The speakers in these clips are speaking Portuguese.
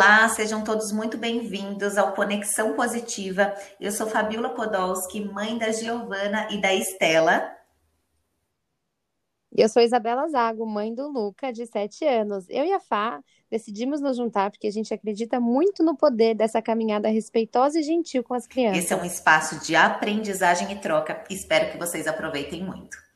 Olá, sejam todos muito bem-vindos ao Conexão Positiva. Eu sou Fabiola Podolski, mãe da Giovana e da Estela. Eu sou Isabela Zago, mãe do Luca, de 7 anos. Eu e a Fá decidimos nos juntar porque a gente acredita muito no poder dessa caminhada respeitosa e gentil com as crianças. Esse é um espaço de aprendizagem e troca. Espero que vocês aproveitem muito.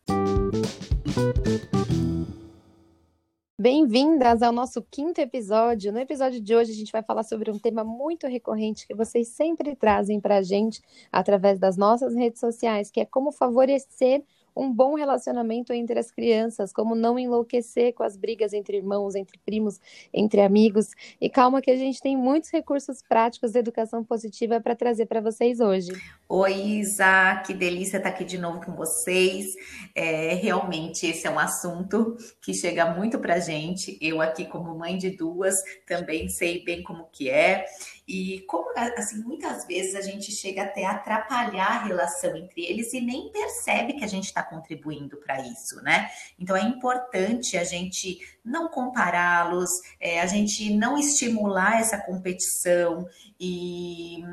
Bem-vindas ao nosso quinto episódio. No episódio de hoje, a gente vai falar sobre um tema muito recorrente que vocês sempre trazem para a gente através das nossas redes sociais, que é como favorecer um bom relacionamento entre as crianças, como não enlouquecer com as brigas entre irmãos, entre primos, entre amigos. E calma que a gente tem muitos recursos práticos de educação positiva para trazer para vocês hoje. Oi, Isa, que delícia estar aqui de novo com vocês. É, realmente esse é um assunto que chega muito para gente. Eu aqui como mãe de duas também sei bem como que é. E como assim, muitas vezes a gente chega até a atrapalhar a relação entre eles e nem percebe que a gente está contribuindo para isso, né? Então é importante a gente não compará-los, é, a gente não estimular essa competição e,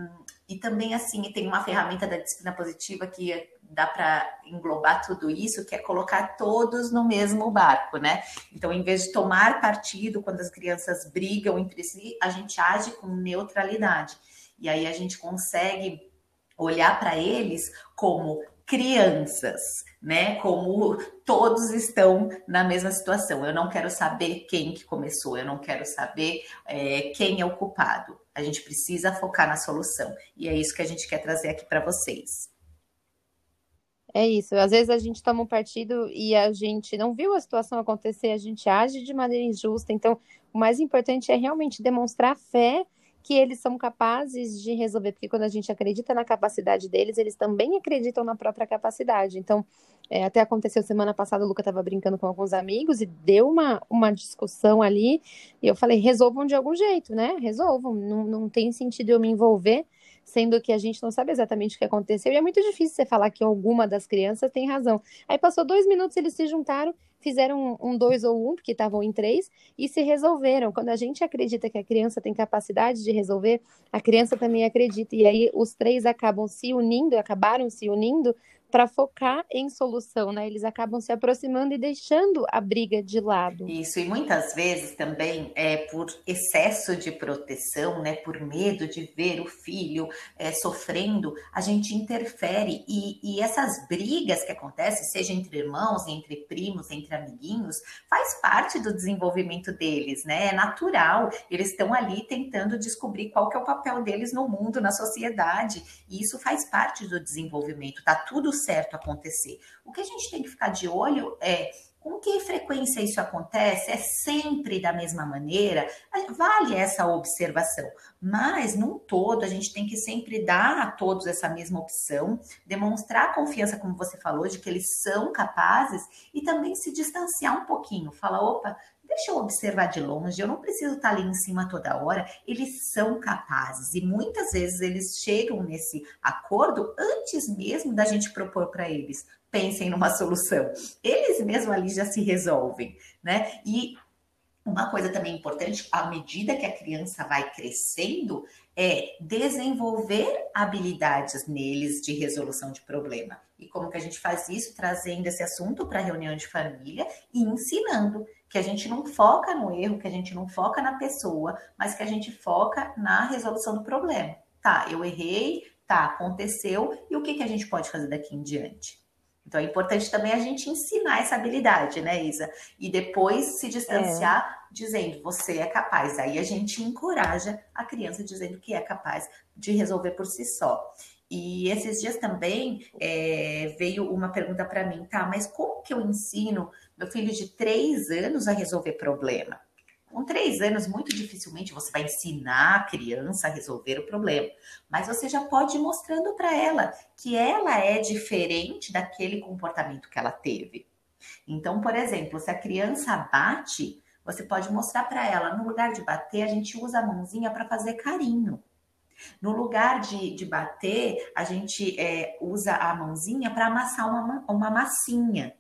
e também assim tem uma ferramenta da disciplina positiva que dá para englobar tudo isso, que é colocar todos no mesmo barco, né? Então, em vez de tomar partido quando as crianças brigam entre si, a gente age com neutralidade. E aí a gente consegue olhar para eles como crianças, né? Como todos estão na mesma situação. Eu não quero saber quem que começou, eu não quero saber é, quem é o culpado. A gente precisa focar na solução. E é isso que a gente quer trazer aqui para vocês. É isso. Às vezes a gente toma um partido e a gente não viu a situação acontecer, a gente age de maneira injusta. Então, o mais importante é realmente demonstrar fé que eles são capazes de resolver, porque quando a gente acredita na capacidade deles, eles também acreditam na própria capacidade. Então, é, até aconteceu semana passada, o Luca estava brincando com alguns amigos e deu uma, uma discussão ali, e eu falei, resolvam de algum jeito, né? Resolvam, não, não tem sentido eu me envolver sendo que a gente não sabe exatamente o que aconteceu, e é muito difícil você falar que alguma das crianças tem razão. Aí passou dois minutos, eles se juntaram, fizeram um, um dois ou um, porque estavam em três, e se resolveram. Quando a gente acredita que a criança tem capacidade de resolver, a criança também acredita, e aí os três acabam se unindo, acabaram se unindo para focar em solução, né? Eles acabam se aproximando e deixando a briga de lado. Isso, e muitas vezes também é por excesso de proteção, né? Por medo de ver o filho é, sofrendo, a gente interfere e, e essas brigas que acontecem, seja entre irmãos, entre primos, entre amiguinhos, faz parte do desenvolvimento deles, né? É natural. Eles estão ali tentando descobrir qual que é o papel deles no mundo, na sociedade, e isso faz parte do desenvolvimento. Tá tudo certo acontecer. O que a gente tem que ficar de olho é com que frequência isso acontece? É sempre da mesma maneira? Vale essa observação, mas num todo a gente tem que sempre dar a todos essa mesma opção, demonstrar confiança, como você falou, de que eles são capazes e também se distanciar um pouquinho. Fala, opa, deixa eu observar de longe, eu não preciso estar ali em cima toda hora. Eles são capazes e muitas vezes eles chegam nesse acordo antes mesmo da gente propor para eles. Pensem numa solução. Eles mesmos ali já se resolvem, né? E uma coisa também importante, à medida que a criança vai crescendo, é desenvolver habilidades neles de resolução de problema. E como que a gente faz isso? Trazendo esse assunto para a reunião de família e ensinando que a gente não foca no erro, que a gente não foca na pessoa, mas que a gente foca na resolução do problema. Tá, eu errei, tá, aconteceu, e o que, que a gente pode fazer daqui em diante? Então é importante também a gente ensinar essa habilidade, né, Isa? E depois se distanciar é. dizendo você é capaz. Aí a gente encoraja a criança dizendo que é capaz de resolver por si só. E esses dias também é, veio uma pergunta para mim, tá? Mas como que eu ensino meu filho de três anos a resolver problema? Com três anos, muito dificilmente você vai ensinar a criança a resolver o problema, mas você já pode ir mostrando para ela que ela é diferente daquele comportamento que ela teve. Então, por exemplo, se a criança bate, você pode mostrar para ela, no lugar de bater, a gente usa a mãozinha para fazer carinho. No lugar de, de bater, a gente é, usa a mãozinha para amassar uma, uma massinha.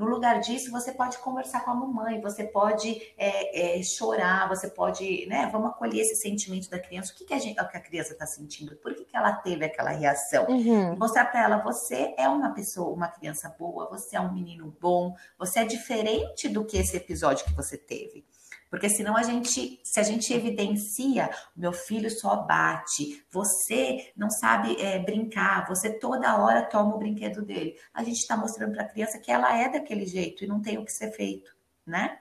No lugar disso, você pode conversar com a mamãe, você pode é, é, chorar, você pode, né? Vamos acolher esse sentimento da criança. O que, que, a, gente, que a criança está sentindo? Por que, que ela teve aquela reação? Uhum. Mostrar para ela, você é uma pessoa, uma criança boa, você é um menino bom, você é diferente do que esse episódio que você teve. Porque senão a gente, se a gente evidencia, meu filho só bate, você não sabe é, brincar, você toda hora toma o brinquedo dele. A gente está mostrando para a criança que ela é daquele jeito e não tem o que ser feito, né?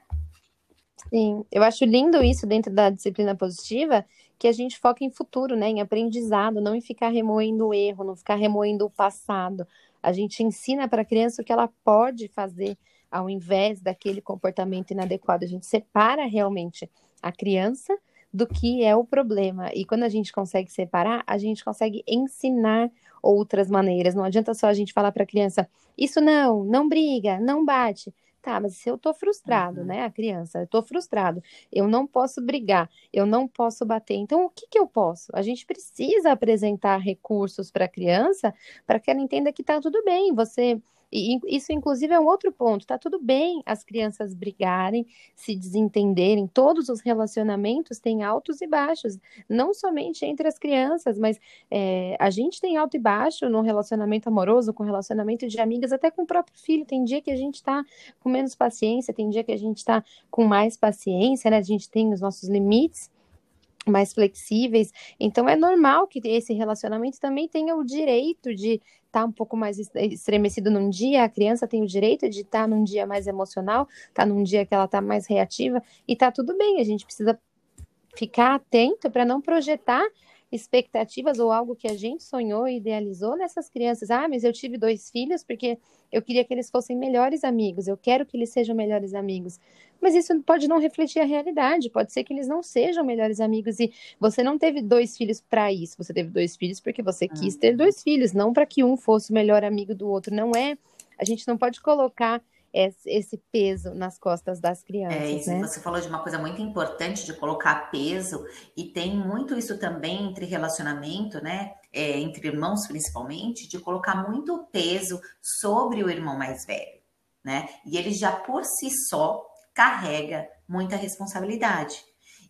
Sim, eu acho lindo isso dentro da disciplina positiva, que a gente foca em futuro, né, em aprendizado, não em ficar remoendo o erro, não ficar remoendo o passado. A gente ensina para a criança o que ela pode fazer ao invés daquele comportamento inadequado, a gente separa realmente a criança do que é o problema. E quando a gente consegue separar, a gente consegue ensinar outras maneiras. Não adianta só a gente falar para a criança: isso não, não briga, não bate. Tá, mas se eu tô frustrado, uhum. né, a criança, eu tô frustrado, eu não posso brigar, eu não posso bater. Então, o que que eu posso? A gente precisa apresentar recursos para a criança para que ela entenda que tá tudo bem. Você e isso, inclusive, é um outro ponto. Tá tudo bem as crianças brigarem, se desentenderem. Todos os relacionamentos têm altos e baixos, não somente entre as crianças, mas é, a gente tem alto e baixo no relacionamento amoroso, com relacionamento de amigas, até com o próprio filho. Tem dia que a gente está com menos paciência, tem dia que a gente está com mais paciência, né? A gente tem os nossos limites mais flexíveis. Então é normal que esse relacionamento também tenha o direito de estar tá um pouco mais estremecido num dia, a criança tem o direito de estar tá num dia mais emocional, tá num dia que ela está mais reativa e tá tudo bem. A gente precisa ficar atento para não projetar expectativas ou algo que a gente sonhou e idealizou nessas crianças. Ah, mas eu tive dois filhos porque eu queria que eles fossem melhores amigos, eu quero que eles sejam melhores amigos. Mas isso pode não refletir a realidade, pode ser que eles não sejam melhores amigos e você não teve dois filhos para isso, você teve dois filhos porque você quis ter dois filhos, não para que um fosse o melhor amigo do outro, não é. A gente não pode colocar esse peso nas costas das crianças. É, isso, né? você falou de uma coisa muito importante de colocar peso, e tem muito isso também entre relacionamento, né? É, entre irmãos principalmente, de colocar muito peso sobre o irmão mais velho, né? E ele já por si só carrega muita responsabilidade.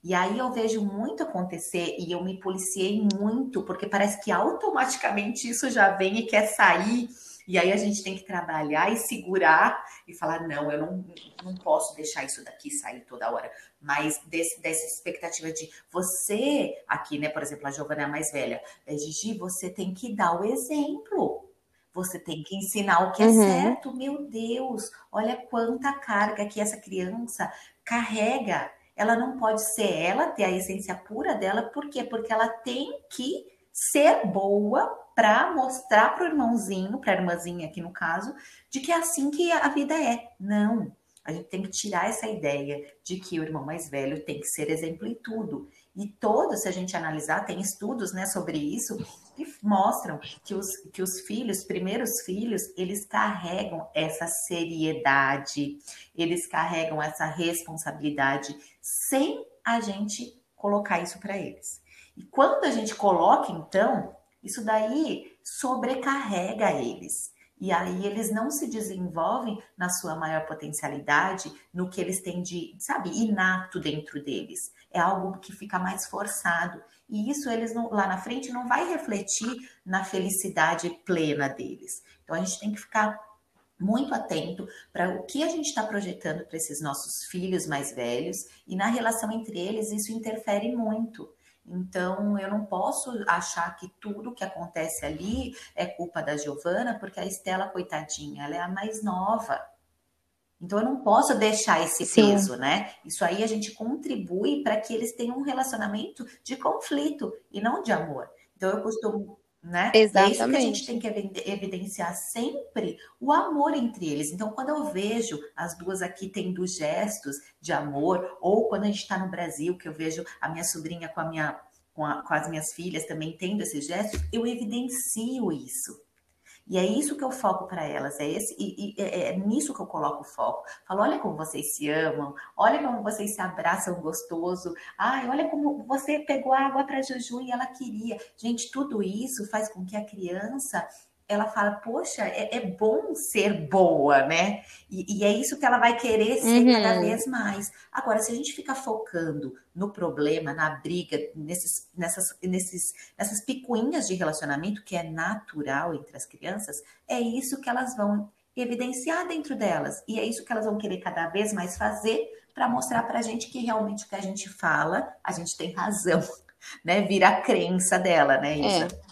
E aí eu vejo muito acontecer e eu me policiei muito, porque parece que automaticamente isso já vem e quer sair e aí a gente tem que trabalhar e segurar e falar: não, eu não, não posso deixar isso daqui sair toda hora. Mas desse, dessa expectativa de você, aqui, né, por exemplo, a Giovana é a mais velha, é, Gigi, você tem que dar o exemplo. Você tem que ensinar o que é uhum. certo. Meu Deus, olha quanta carga que essa criança carrega. Ela não pode ser ela, ter a essência pura dela, por quê? Porque ela tem que ser boa para mostrar para o irmãozinho, para a irmãzinha aqui no caso, de que é assim que a vida é. Não. A gente tem que tirar essa ideia de que o irmão mais velho tem que ser exemplo em tudo. E todos, se a gente analisar, tem estudos né, sobre isso que mostram que os, que os filhos, primeiros filhos, eles carregam essa seriedade, eles carregam essa responsabilidade sem a gente colocar isso para eles. E quando a gente coloca, então, isso daí sobrecarrega eles. E aí eles não se desenvolvem na sua maior potencialidade, no que eles têm de, sabe, inato dentro deles. É algo que fica mais forçado. E isso eles não, lá na frente não vai refletir na felicidade plena deles. Então a gente tem que ficar muito atento para o que a gente está projetando para esses nossos filhos mais velhos e na relação entre eles isso interfere muito. Então, eu não posso achar que tudo que acontece ali é culpa da Giovana, porque a Estela, coitadinha, ela é a mais nova. Então, eu não posso deixar esse Sim. peso, né? Isso aí a gente contribui para que eles tenham um relacionamento de conflito e não de amor. Então, eu costumo né? Exatamente. É isso que a gente tem que evidenciar sempre o amor entre eles. Então, quando eu vejo as duas aqui tendo gestos de amor, ou quando a gente está no Brasil, que eu vejo a minha sobrinha com a minha com, a, com as minhas filhas também tendo esses gestos, eu evidencio isso. E é isso que eu foco para elas, é, esse, e, e é, é, nisso que eu coloco o foco. Falo, olha como vocês se amam, olha como vocês se abraçam gostoso, ai, olha como você pegou água para Juju e ela queria. Gente, tudo isso faz com que a criança ela fala, poxa, é, é bom ser boa, né? E, e, é isso que ela vai querer ser uhum. cada vez mais. Agora, se a gente fica focando no problema, na briga, nesses, nessas, nesses, nessas picuinhas de relacionamento, que é natural entre as crianças, é isso que elas vão evidenciar dentro delas. E é isso que elas vão querer cada vez mais fazer para mostrar para a gente que realmente o que a gente fala, a gente tem razão, né? Vira a crença dela, né? Isso. É.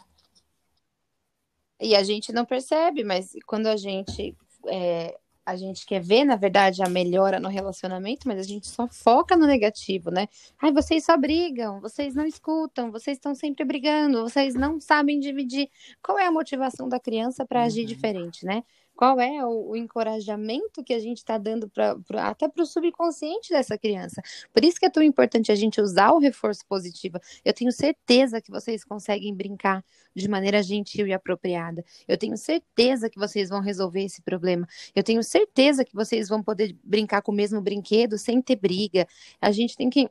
E a gente não percebe, mas quando a gente é, a gente quer ver, na verdade, a melhora no relacionamento, mas a gente só foca no negativo, né? Ai, vocês só brigam, vocês não escutam, vocês estão sempre brigando, vocês não sabem dividir. Qual é a motivação da criança para agir uhum. diferente, né? Qual é o, o encorajamento que a gente está dando pra, pra até para o subconsciente dessa criança. Por isso que é tão importante a gente usar o reforço positivo. Eu tenho certeza que vocês conseguem brincar de maneira gentil e apropriada. Eu tenho certeza que vocês vão resolver esse problema. Eu tenho certeza que vocês vão poder brincar com o mesmo brinquedo sem ter briga. A gente tem que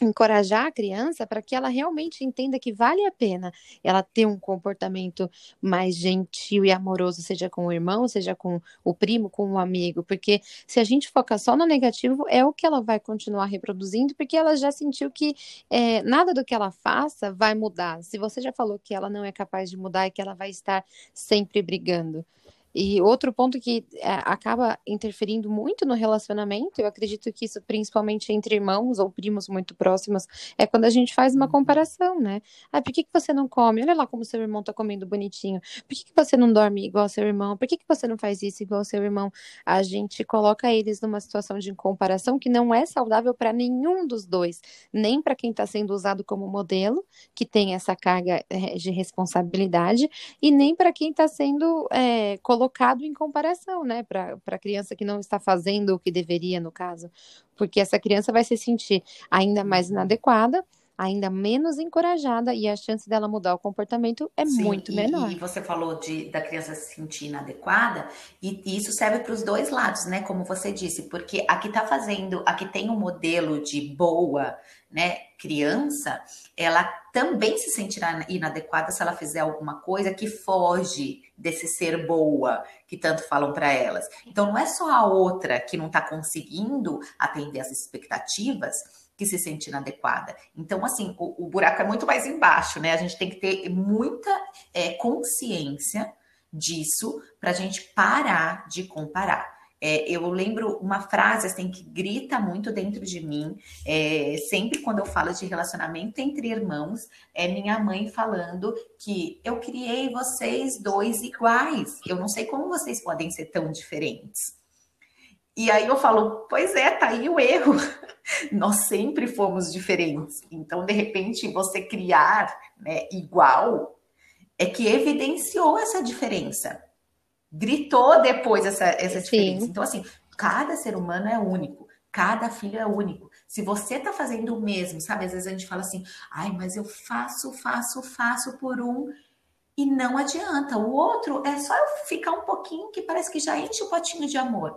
encorajar a criança para que ela realmente entenda que vale a pena ela ter um comportamento mais gentil e amoroso, seja com o irmão, seja com o primo, com o amigo, porque se a gente focar só no negativo, é o que ela vai continuar reproduzindo, porque ela já sentiu que é, nada do que ela faça vai mudar. Se você já falou que ela não é capaz de mudar e que ela vai estar sempre brigando. E outro ponto que é, acaba interferindo muito no relacionamento, eu acredito que isso principalmente entre irmãos ou primos muito próximos, é quando a gente faz uma uhum. comparação, né? Ah, por que, que você não come? Olha lá como seu irmão tá comendo bonitinho. Por que, que você não dorme igual seu irmão? Por que, que você não faz isso igual seu irmão? A gente coloca eles numa situação de comparação que não é saudável para nenhum dos dois, nem para quem está sendo usado como modelo, que tem essa carga eh, de responsabilidade, e nem para quem está sendo é, colocado colocado em comparação, né, para a criança que não está fazendo o que deveria, no caso, porque essa criança vai se sentir ainda mais uhum. inadequada, ainda menos encorajada e a chance dela mudar o comportamento é Sim, muito e, menor. E você falou de, da criança se sentir inadequada, e, e isso serve para os dois lados, né? Como você disse, porque aqui está fazendo, aqui tem um modelo de boa, né, criança, ela também se sentirá inadequada se ela fizer alguma coisa que foge desse ser boa que tanto falam para elas. Então não é só a outra que não está conseguindo atender as expectativas que se sente inadequada. Então, assim, o, o, buraco é muito mais embaixo, né? A gente tem que ter muita é, consciência disso para a gente parar de comparar. É, eu lembro uma frase assim que grita muito dentro de mim, é, sempre quando eu falo de relacionamento entre irmãos, é minha mãe falando que eu criei vocês dois iguais. Eu não sei como vocês podem ser tão diferentes. E aí eu falo, pois é, tá aí o erro. Nós sempre fomos diferentes. Então, de repente, você criar né, igual é que evidenciou essa diferença gritou depois essa, essa diferença. Sim. Então, assim, cada ser humano é único, cada filho é único. Se você tá fazendo o mesmo, sabe? Às vezes a gente fala assim, ai, mas eu faço, faço, faço por um e não adianta. O outro é só eu ficar um pouquinho que parece que já enche o potinho de amor.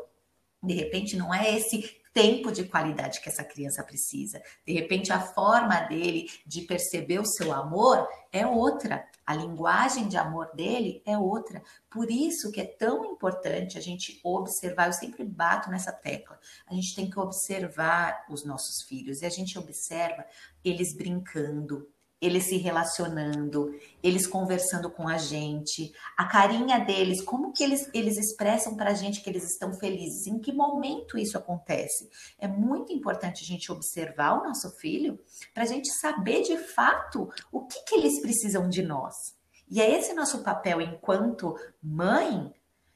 De repente, não é esse tempo de qualidade que essa criança precisa. De repente, a forma dele de perceber o seu amor é outra. A linguagem de amor dele é outra. Por isso que é tão importante a gente observar, eu sempre bato nessa tecla. A gente tem que observar os nossos filhos e a gente observa eles brincando, eles se relacionando, eles conversando com a gente, a carinha deles, como que eles, eles expressam para a gente que eles estão felizes, em que momento isso acontece. É muito importante a gente observar o nosso filho para a gente saber de fato o que, que eles precisam de nós. E é esse nosso papel enquanto mãe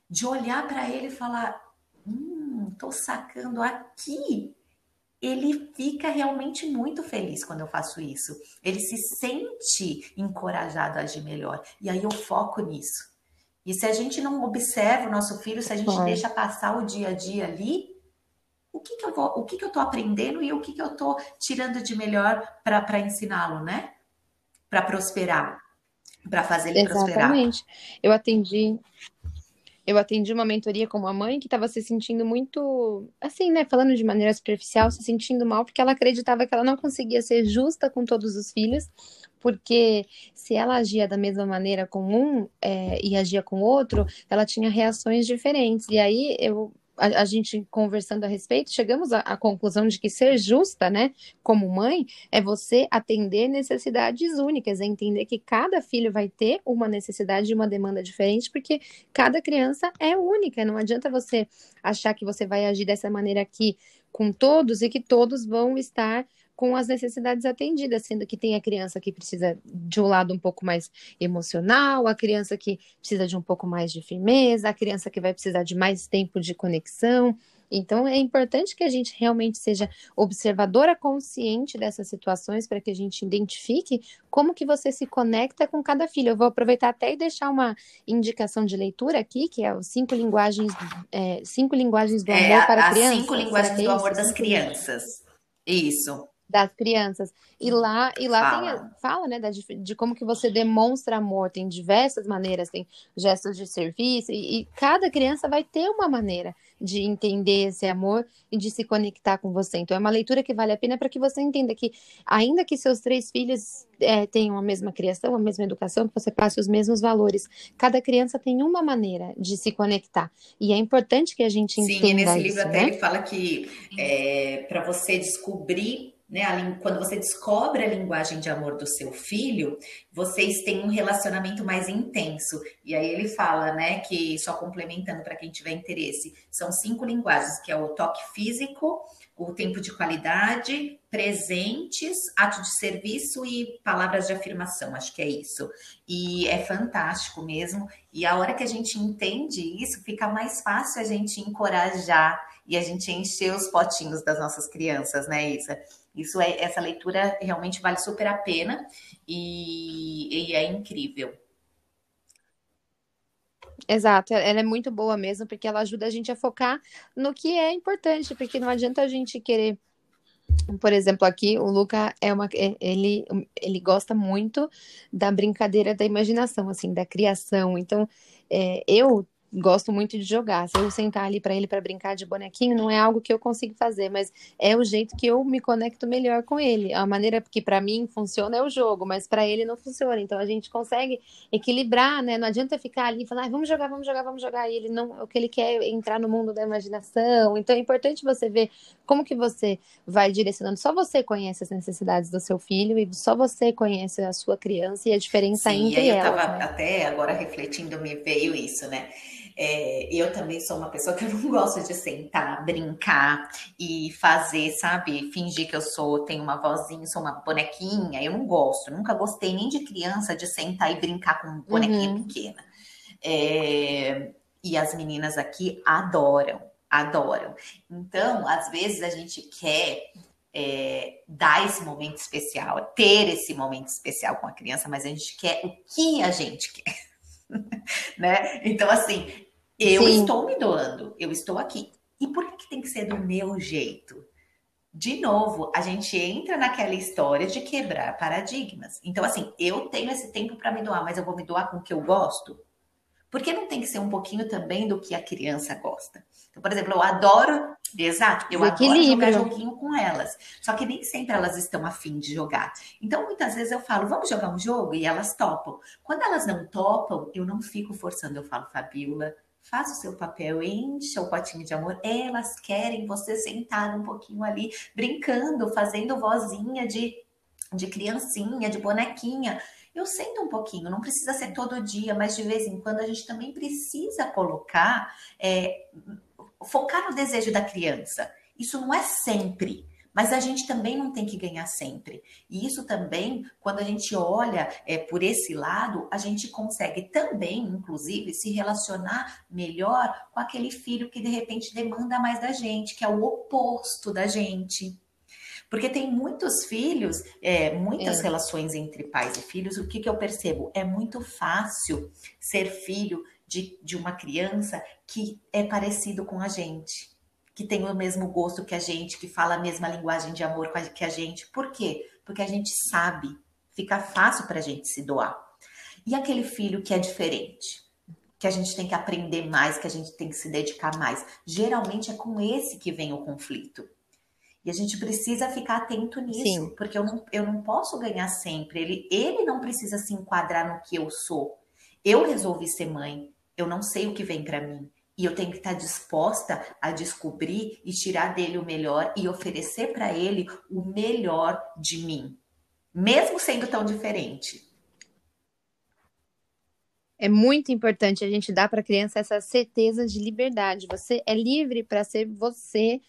de olhar para ele e falar: hum, tô sacando aqui ele fica realmente muito feliz quando eu faço isso. Ele se sente encorajado a agir melhor. E aí eu foco nisso. E se a gente não observa o nosso filho, se a gente deixa passar o dia a dia ali, o que, que eu vou, o que, que eu tô aprendendo e o que, que eu tô tirando de melhor para ensiná-lo, né? Para prosperar, para fazer ele Exatamente. prosperar. Exatamente. Eu atendi eu atendi uma mentoria com uma mãe que estava se sentindo muito, assim, né, falando de maneira superficial, se sentindo mal porque ela acreditava que ela não conseguia ser justa com todos os filhos, porque se ela agia da mesma maneira com um é, e agia com outro, ela tinha reações diferentes. E aí eu a, a, gente conversando a respeito, chegamos à, à, conclusão de que ser justa, né, como mãe, é você atender necessidades únicas, é entender que cada filho vai ter uma necessidade e uma demanda diferente, porque cada criança é única. Não adianta você achar que você vai agir dessa maneira aqui com todos e que todos vão estar com as necessidades atendidas, sendo que tem a criança que precisa de um lado um pouco mais emocional, a criança que precisa de um pouco mais de firmeza, a criança que vai precisar de mais tempo de conexão. Então é importante que a gente realmente seja observadora consciente dessas situações para que a gente identifique como que você se conecta com cada filho. Eu vou aproveitar até e deixar uma indicação de leitura aqui, que é os cinco linguagens, é, cinco linguagens do é, amor é, para crianças. Cinco linguagens do amor das crianças. Isso das crianças. E lá, e lá fala, tem, fala né, de, de, como que você demonstra amor. Tem diversas maneiras, tem gestos de serviço, e, e, cada criança vai ter uma maneira de entender esse amor e de se conectar com você. Então, é uma leitura que vale a pena para que você entenda que, ainda que seus três filhos é, tenham a mesma criação, a mesma educação, que você passe os mesmos valores, cada criança tem uma maneira de se conectar. E é importante que a gente entenda Sim, nesse isso, livro né? até ele fala que é, para você descobrir né? Quando você descobre a linguagem de amor do seu filho, vocês têm um relacionamento mais intenso. E aí ele fala, né, que só complementando para quem tiver interesse, são cinco linguagens, que é o toque físico, o tempo de qualidade, presentes, ato de serviço e palavras de afirmação, acho que é isso. E é fantástico mesmo. E a hora que a gente entende isso, fica mais fácil a gente encorajar e a gente encher os potinhos das nossas crianças, né, Isa? Isso é essa leitura realmente vale super a pena e, e é incrível. Exato, ela é muito boa mesmo, porque ela ajuda a gente a focar no que é importante, porque não adianta a gente querer. Por exemplo, aqui o Luca é uma é, ele ele gosta muito da brincadeira da imaginação, assim, da criação. Então, é, eu gosto muito de jogar. Se eu sentar ali para ele para brincar de bonequinho, não é algo que eu consigo fazer, mas é o jeito que eu me conecto melhor com ele. A maneira que para mim funciona é o jogo, mas para ele não funciona. Então a gente consegue equilibrar, né? Não adianta ficar ali e falar, ah, vamos jogar, vamos jogar, vamos jogar. E ele não, o que ele quer é entrar no mundo da imaginação. Então é importante você ver como que você vai direcionando. Só você conhece as necessidades do seu filho e só você conhece a sua criança e a diferença Sim, entre elas. Eu estava né? até agora refletindo, me veio isso, né? É, eu também sou uma pessoa que eu não gosto de sentar, brincar e fazer, sabe? Fingir que eu sou, tenho uma vozinha, sou uma bonequinha. Eu não gosto, nunca gostei nem de criança de sentar e brincar com bonequinha uhum. pequena. É, e as meninas aqui adoram, adoram. Então, às vezes a gente quer é, dar esse momento especial, ter esse momento especial com a criança, mas a gente quer o que a gente quer. né? Então, assim, eu Sim. estou me doando, eu estou aqui. E por que, que tem que ser do meu jeito? De novo, a gente entra naquela história de quebrar paradigmas. Então, assim, eu tenho esse tempo para me doar, mas eu vou me doar com o que eu gosto? Porque não tem que ser um pouquinho também do que a criança gosta. Então, por exemplo, eu adoro, exato, eu adoro jogar joguinho com elas. Só que nem sempre elas estão afim de jogar. Então, muitas vezes eu falo, vamos jogar um jogo? E elas topam. Quando elas não topam, eu não fico forçando. Eu falo, Fabiola, faça o seu papel, encha o potinho de amor. Elas querem você sentar um pouquinho ali, brincando, fazendo vozinha de, de criancinha, de bonequinha. Eu sento um pouquinho, não precisa ser todo dia, mas de vez em quando a gente também precisa colocar, é, focar no desejo da criança. Isso não é sempre. Mas a gente também não tem que ganhar sempre. E isso também, quando a gente olha é, por esse lado, a gente consegue também, inclusive, se relacionar melhor com aquele filho que de repente demanda mais da gente, que é o oposto da gente. Porque tem muitos filhos, é, muitas é. relações entre pais e filhos. O que, que eu percebo? É muito fácil ser filho de, de uma criança que é parecido com a gente, que tem o mesmo gosto que a gente, que fala a mesma linguagem de amor que a gente. Por quê? Porque a gente sabe, fica fácil para a gente se doar. E aquele filho que é diferente? que a gente tem que aprender mais, que a gente tem que se dedicar mais. Geralmente é com esse que vem o conflito. E a gente precisa ficar atento nisso, Sim. porque eu não, eu não posso ganhar sempre. Ele, ele não precisa se enquadrar no que eu sou. Eu resolvi ser mãe, eu não sei o que vem para mim. E eu tenho que estar disposta a descobrir e tirar dele o melhor e oferecer para ele o melhor de mim, mesmo sendo tão diferente. É muito importante a gente dar para a criança essa certeza de liberdade. Você é livre para ser você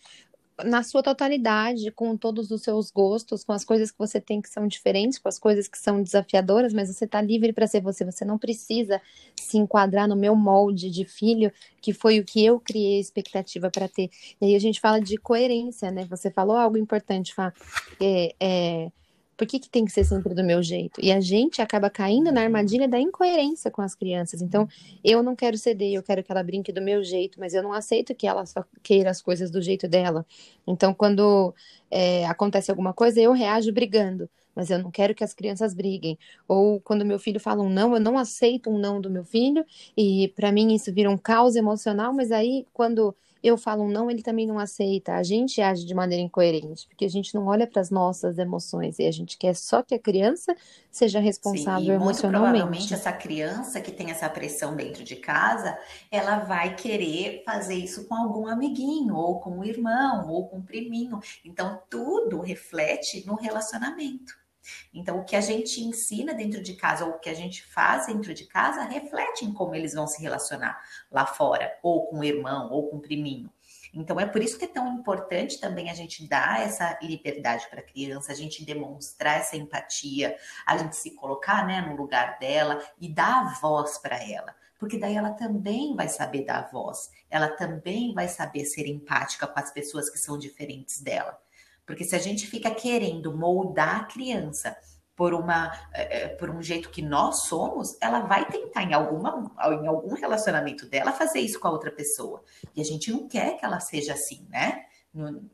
na sua totalidade, com todos os seus gostos, com as coisas que você tem que são diferentes, com as coisas que são desafiadoras, mas você está livre para ser você. Você não precisa se enquadrar no meu molde de filho, que foi o que eu criei expectativa para ter. E aí a gente fala de coerência, né? Você falou algo importante, Fá. É, é por que, que tem que ser sempre do meu jeito? E a gente acaba caindo na armadilha da incoerência com as crianças. Então, eu não quero ceder, eu quero que ela brinque do meu jeito, mas eu não aceito que ela só queira as coisas do jeito dela. Então, quando é, acontece alguma coisa, eu reajo brigando, mas eu não quero que as crianças briguem. Ou quando meu filho fala um não, eu não aceito um não do meu filho, e para mim isso vira um caos emocional, mas aí quando eu falo um não, ele também não aceita. A gente age de maneira incoerente, porque a gente não olha para as nossas emoções e a gente quer só que a criança seja responsável Sim, e emocionalmente. Muito provavelmente essa criança que tem essa pressão dentro de casa, ela vai querer fazer isso com algum amiguinho, ou com o irmão, ou com o priminho. Então tudo reflete no relacionamento. Então, o que a gente ensina dentro de casa ou o que a gente faz dentro de casa reflete em como eles vão se relacionar lá fora, ou com o irmão, ou com o priminho. Então, é por isso que é tão importante também a gente dar essa liberdade para a criança, a gente demonstrar essa empatia, a gente se colocar né, no lugar dela e dar a voz para ela. Porque daí ela também vai saber dar a voz, ela também vai saber ser empática com as pessoas que são diferentes dela. Porque se a gente fica querendo moldar a criança por, uma, é, por um jeito que nós somos, ela vai tentar em, alguma, em algum relacionamento dela fazer isso com a outra pessoa. E a gente não quer que ela seja assim, né?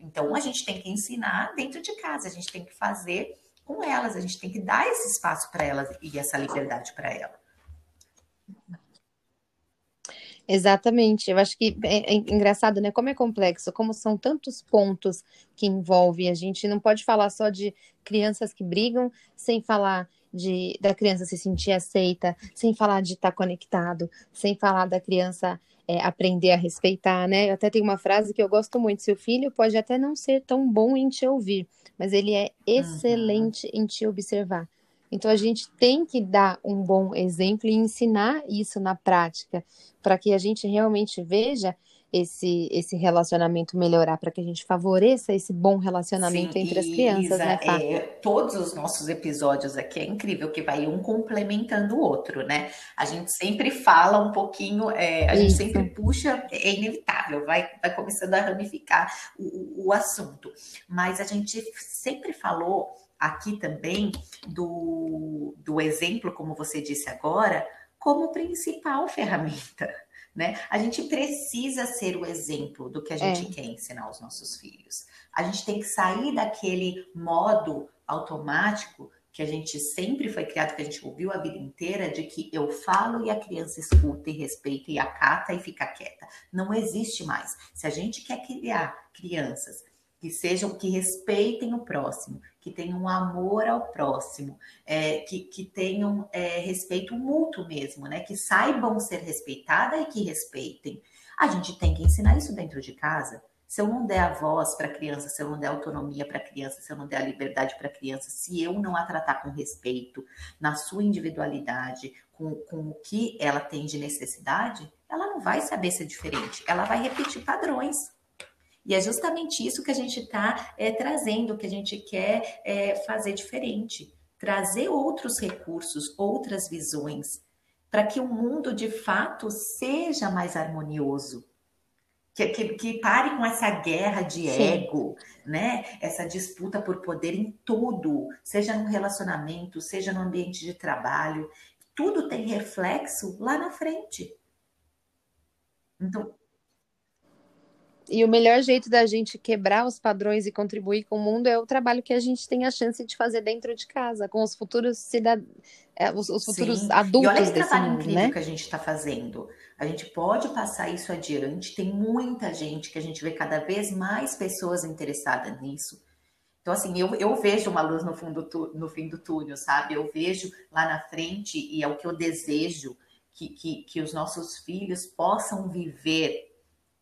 Então a gente tem que ensinar dentro de casa, a gente tem que fazer com elas, a gente tem que dar esse espaço para elas e essa liberdade para ela. Exatamente, eu acho que é, é, engraçado, né? Como é complexo, como são tantos pontos que envolvem. A gente não pode falar só de crianças que brigam sem falar de da criança se sentir aceita, sem falar de estar conectado, sem falar da criança é, aprender a respeitar, né? Eu até tenho uma frase que eu gosto muito: seu filho pode até não ser tão bom em te ouvir, mas ele é excelente uhum. em te observar. Então a gente tem que dar um bom exemplo e ensinar isso na prática, para que a gente realmente veja esse, esse relacionamento melhorar, para que a gente favoreça esse bom relacionamento Sim, entre as crianças, Isa, né, Fá? É, todos os nossos episódios aqui é incrível que vai um complementando o outro, né? A gente sempre fala um pouquinho, é, a gente sempre puxa, é inevitável, vai, vai começando a ramificar o, o assunto. Mas a gente sempre falou aqui também do, do exemplo, como você disse agora, como principal ferramenta. Né? A gente precisa ser o exemplo do que a gente é. quer ensinar aos nossos filhos. A gente tem que sair daquele modo automático que a gente sempre foi criado, que a gente ouviu a vida inteira, de que eu falo e a criança escuta e respeita e acata e fica quieta. Não existe mais. Se a gente quer criar crianças que sejam, que respeitem o próximo, que tenham amor ao próximo, é, que, que tenham é, respeito mútuo mesmo, né? Que saibam ser respeitada e que respeitem. A gente tem que ensinar isso dentro de casa. Se eu não der a voz para a criança, se eu não der autonomia para a criança, se eu não der a liberdade para a criança, se eu não a tratar com respeito, na sua individualidade, com, com o que ela tem de necessidade, ela não vai saber ser diferente. Ela vai repetir padrões. E é justamente isso que a gente está é, trazendo, que a gente quer é, fazer diferente. Trazer outros recursos, outras visões, para que o mundo de fato seja mais harmonioso. Que, que, que pare com essa guerra de Sim. ego, né? Essa disputa por poder em tudo, seja no relacionamento, seja no ambiente de trabalho. Tudo tem reflexo lá na frente. Então, e o melhor jeito da gente quebrar os padrões e contribuir com o mundo é o trabalho que a gente tem a chance de fazer dentro de casa, com os futuros cidadãos, é, os, os, futuros Sim. adultos e olha esse trabalho mundo, incrível né? que a gente está fazendo. A gente pode passar isso adiante. Tem muita gente que a gente vê cada vez mais pessoas interessadas nisso. Então, assim, eu, eu vejo uma luz no, fundo, no fim do túnel, sabe? Eu vejo lá na frente e é o que eu desejo que, que, que os nossos filhos possam viver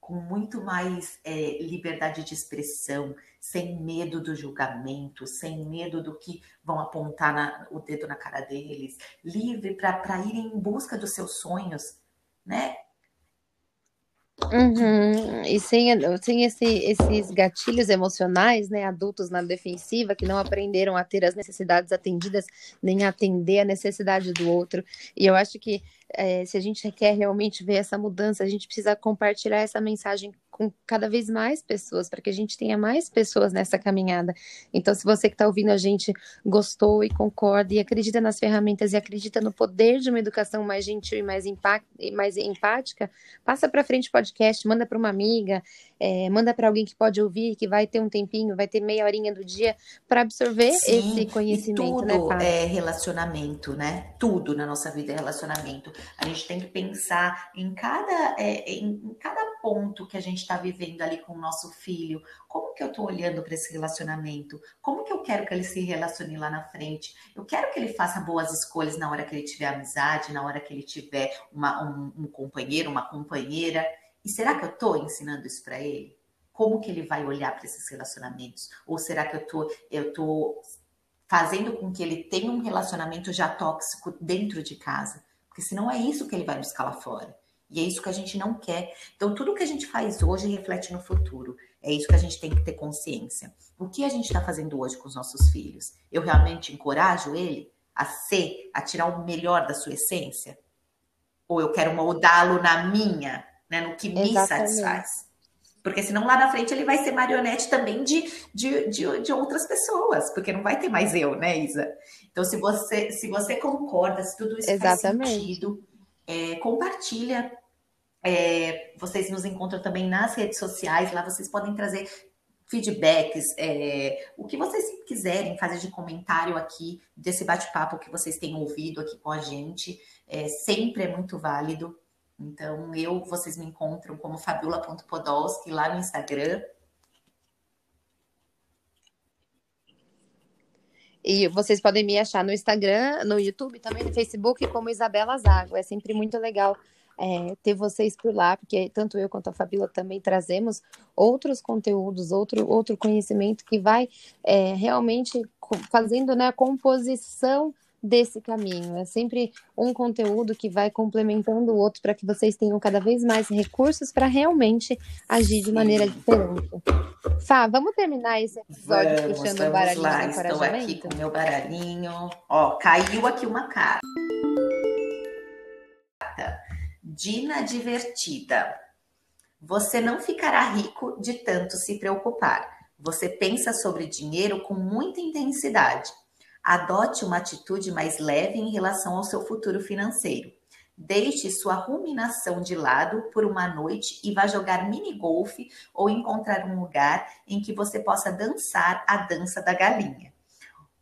com muito mais é, liberdade de expressão, sem medo do julgamento, sem medo do que vão apontar na, o dedo na cara deles, livre para ir em busca dos seus sonhos, né? Uhum. E sem, sem esse, esses gatilhos emocionais, né, adultos na defensiva, que não aprenderam a ter as necessidades atendidas, nem atender a necessidade do outro. E eu acho que é, se a gente quer realmente ver essa mudança, a gente precisa compartilhar essa mensagem com cada vez mais pessoas, para que a gente tenha mais pessoas nessa caminhada. Então, se você que está ouvindo a gente gostou e concorda e acredita nas ferramentas e acredita no poder de uma educação mais gentil e mais, e mais empática, passa para frente o podcast, manda para uma amiga, é, manda para alguém que pode ouvir, que vai ter um tempinho, vai ter meia horinha do dia para absorver Sim, esse conhecimento. E tudo né, é relacionamento, né? Tudo na nossa vida é relacionamento. A gente tem que pensar em cada, é, em cada ponto que a gente está vivendo ali com o nosso filho. Como que eu estou olhando para esse relacionamento? Como que eu quero que ele se relacione lá na frente? Eu quero que ele faça boas escolhas na hora que ele tiver amizade, na hora que ele tiver uma, um, um companheiro, uma companheira. E será que eu estou ensinando isso para ele? Como que ele vai olhar para esses relacionamentos? Ou será que eu tô, eu tô fazendo com que ele tenha um relacionamento já tóxico dentro de casa? Porque senão é isso que ele vai buscar lá fora. E é isso que a gente não quer. Então, tudo que a gente faz hoje reflete no futuro. É isso que a gente tem que ter consciência. O que a gente está fazendo hoje com os nossos filhos? Eu realmente encorajo ele a ser, a tirar o melhor da sua essência? Ou eu quero moldá-lo na minha? né, no que me Exatamente. satisfaz. Porque senão lá na frente ele vai ser marionete também de, de, de, de, outras pessoas, porque não vai ter mais eu, né, Isa? Então, se você, se você concorda, se tudo isso Exatamente. faz sentido, é, compartilha. É, vocês nos encontram também nas redes sociais, lá vocês podem trazer feedbacks, é, o que vocês quiserem fazer de comentário aqui desse bate-papo que vocês têm ouvido aqui com a gente, é, sempre é muito válido. Então, eu, vocês me encontram como fabiola.podolski lá no Instagram. E vocês podem me achar no Instagram, no YouTube, também no Facebook, como Isabela Zago. É sempre muito legal é, ter vocês por lá, porque tanto eu quanto a Fabíola também trazemos outros conteúdos, outro, outro conhecimento que vai é, realmente fazendo né, a composição desse caminho. É sempre um conteúdo que vai complementando o outro para que vocês tenham cada vez mais recursos para realmente agir de maneira diferente. Fá, vamos terminar esse episódio vamos, puxando o baralhinho lá. do Estou aqui com meu baralhinho. Ó, caiu aqui uma carta. Dina divertida. Você não ficará rico de tanto se preocupar. Você pensa sobre dinheiro com muita intensidade Adote uma atitude mais leve em relação ao seu futuro financeiro. Deixe sua ruminação de lado por uma noite e vá jogar mini golfe ou encontrar um lugar em que você possa dançar a dança da galinha.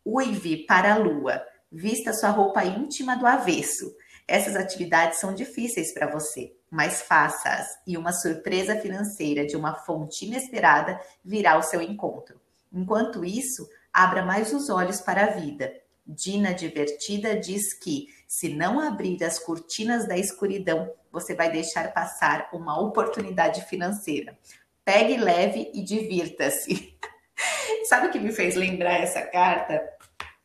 Uive para a lua. Vista sua roupa íntima do avesso. Essas atividades são difíceis para você, mas faça-as e uma surpresa financeira de uma fonte inesperada virá ao seu encontro. Enquanto isso, abra mais os olhos para a vida. Dina Divertida diz que, se não abrir as cortinas da escuridão, você vai deixar passar uma oportunidade financeira. Pegue leve e divirta-se. Sabe o que me fez lembrar essa carta?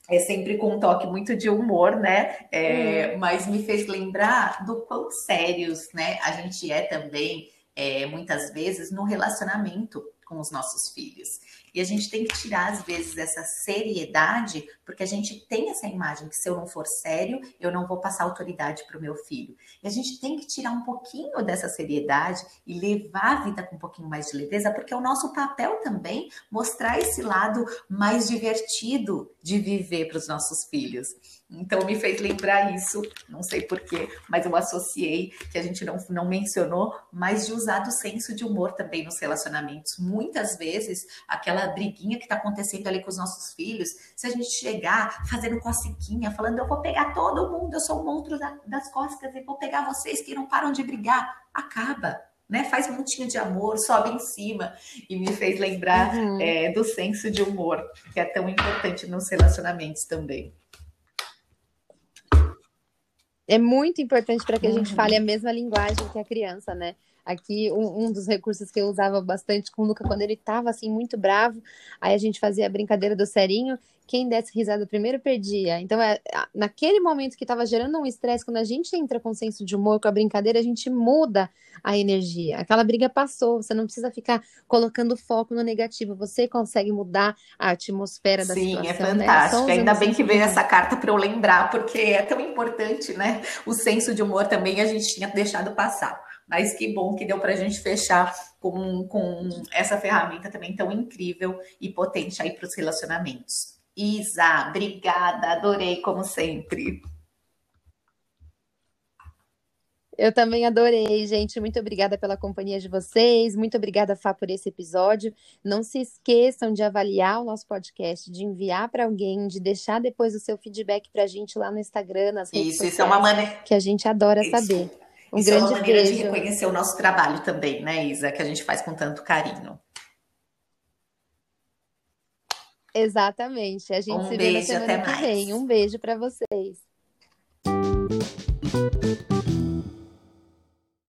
É sempre com um toque muito de humor, né? É, hum. Mas me fez lembrar do quão sérios, né? A gente é também, é, muitas vezes, no relacionamento com os nossos filhos. E a gente tem que tirar, às vezes, essa seriedade, porque a gente tem essa imagem que se eu não for sério, eu não vou passar autoridade para o meu filho. E a gente tem que tirar um pouquinho dessa seriedade e levar a vida com um pouquinho mais de leveza, porque é o nosso papel também mostrar esse lado mais divertido de viver para os nossos filhos. Então me fez lembrar isso, não sei porquê, mas eu associei que a gente não, não mencionou, mas de usar do senso de humor também nos relacionamentos. Muitas vezes, aquela briguinha que está acontecendo ali com os nossos filhos, se a gente chegar fazendo cosiquinha, falando eu vou pegar todo mundo, eu sou o monstro das costas e vou pegar vocês que não param de brigar, acaba né? Faz um montinho de amor, sobe em cima. E me fez lembrar uhum. é, do senso de humor, que é tão importante nos relacionamentos também. É muito importante para que a gente uhum. fale a mesma linguagem que a criança, né? Aqui, um, um, dos recursos que eu usava bastante com o Luca quando ele estava assim, muito bravo, aí a gente fazia a brincadeira do serinho, quem desse risada primeiro perdia. Então, é, naquele momento que estava gerando um estresse, quando a gente entra com senso de humor, com a brincadeira, a gente muda a energia. Aquela briga passou, você não precisa ficar colocando foco no negativo, você consegue mudar a atmosfera da Sim, é situação. Sim, é fantástico. Né? Ainda bem que veio essa carta para eu lembrar, porque é tão importante, né? O senso de humor também a gente tinha deixado passar. Mas que bom que deu para a gente fechar com, com essa ferramenta também tão incrível e potente aí para os relacionamentos. Isa, obrigada, adorei como sempre. Eu também adorei, gente. Muito obrigada pela companhia de vocês. Muito obrigada, Fá, por esse episódio. Não se esqueçam de avaliar o nosso podcast, de enviar para alguém, de deixar depois o seu feedback para a gente lá no Instagram, nas redes isso, sociais. Isso é uma maneira. Que a gente adora isso. saber. Um Isso grande é uma maneira beijo. de reconhecer o nosso trabalho também, né, Isa? Que a gente faz com tanto carinho. Exatamente. A gente um se beijo, vê na semana até que mais. vem. Um beijo para vocês.